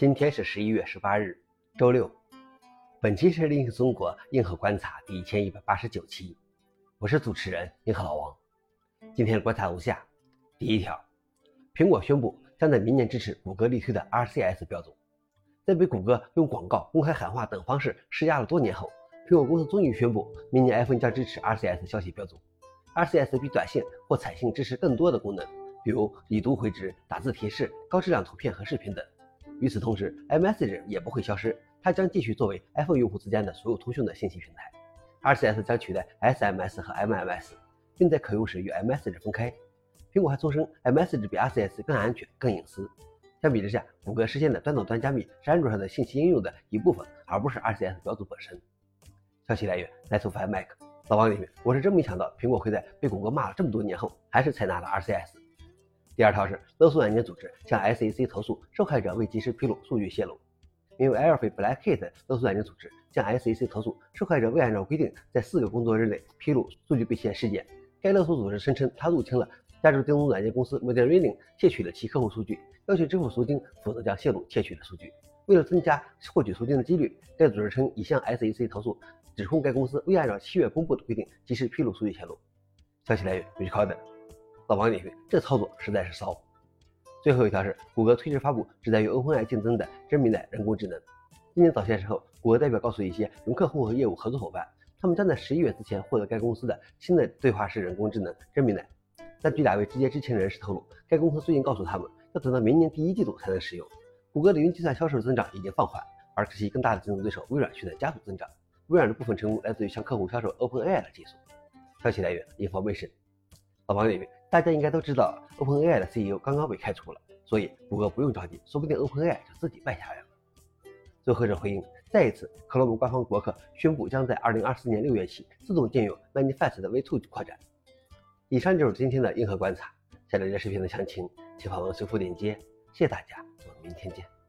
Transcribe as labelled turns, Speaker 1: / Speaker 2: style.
Speaker 1: 今天是十一月十八日，周六。本期是《另一个中国硬核观察》第一千一百八十九期，我是主持人硬核老王。今天的观察如下：第一条，苹果宣布将在明年支持谷歌力推的 RCS 标准。在被谷歌用广告、公开喊话等方式施压了多年后，苹果公司终于宣布，明年 iPhone 将支持 RCS 消息标准。RCS 比短信或彩信支持更多的功能，比如已读回执、打字提示、高质量图片和视频等。与此同时，iMessage 也不会消失，它将继续作为 iPhone 用户之间的所有通讯的信息平台。RCS 将取代 SMS 和 MMS，并在可用时与 iMessage 分开。苹果还重申，iMessage 比 RCS 更安全、更隐私。相比之下，谷歌实现的端到端加密是安卓上的信息应用的一部分，而不是 RCS 标准本身。消息来源：Let's Find Mac。老王里面，我是真没想到苹果会在被谷歌骂了这么多年后，还是采纳了 RCS。第二条是勒索软件组织向 SEC 投诉受害者未及时披露数据泄露。名为 Airfree Blackcat 勒索软件组织向 SEC 投诉受害者未按照规定在四个工作日内披露数据被窃事件。该勒索组织声称，他入侵了加州电动软件公司 Medallion，窃取了其客户数据，要求支付赎金，否则将泄露窃取的数据。为了增加获取赎金的几率，该组织称已向 SEC 投诉，指控该公司未按照七月公布的规定及时披露数据泄露。消息来源：Record。老王点评：这操作实在是骚。最后一条是，谷歌推迟发布旨在与 OpenAI 竞争的真米奶人工智能。今年早些时候，谷歌代表告诉一些云客户和业务合作伙伴，他们将在十一月之前获得该公司的新的对话式人工智能真米奶。但据两位直接知情人士透露，该公司最近告诉他们，要等到明年第一季度才能使用。谷歌的云计算销售增长已经放缓，而其更大的竞争对手微软却在加速增长。微软的部分成功来自于向客户销售 OpenAI 的技术。消息来源：Information。老王点评。大家应该都知道，OpenAI 的 CEO 刚刚被开除了，所以谷歌不用着急，说不定 OpenAI 就自己败下来了。最后是回应，再一次克罗姆官方博客宣布将在2024年6月起自动禁用 Manifest 的 V2 扩展。以上就是今天的硬核观察，想了解视频的详情，请访问随附链接。谢谢大家，我们明天见。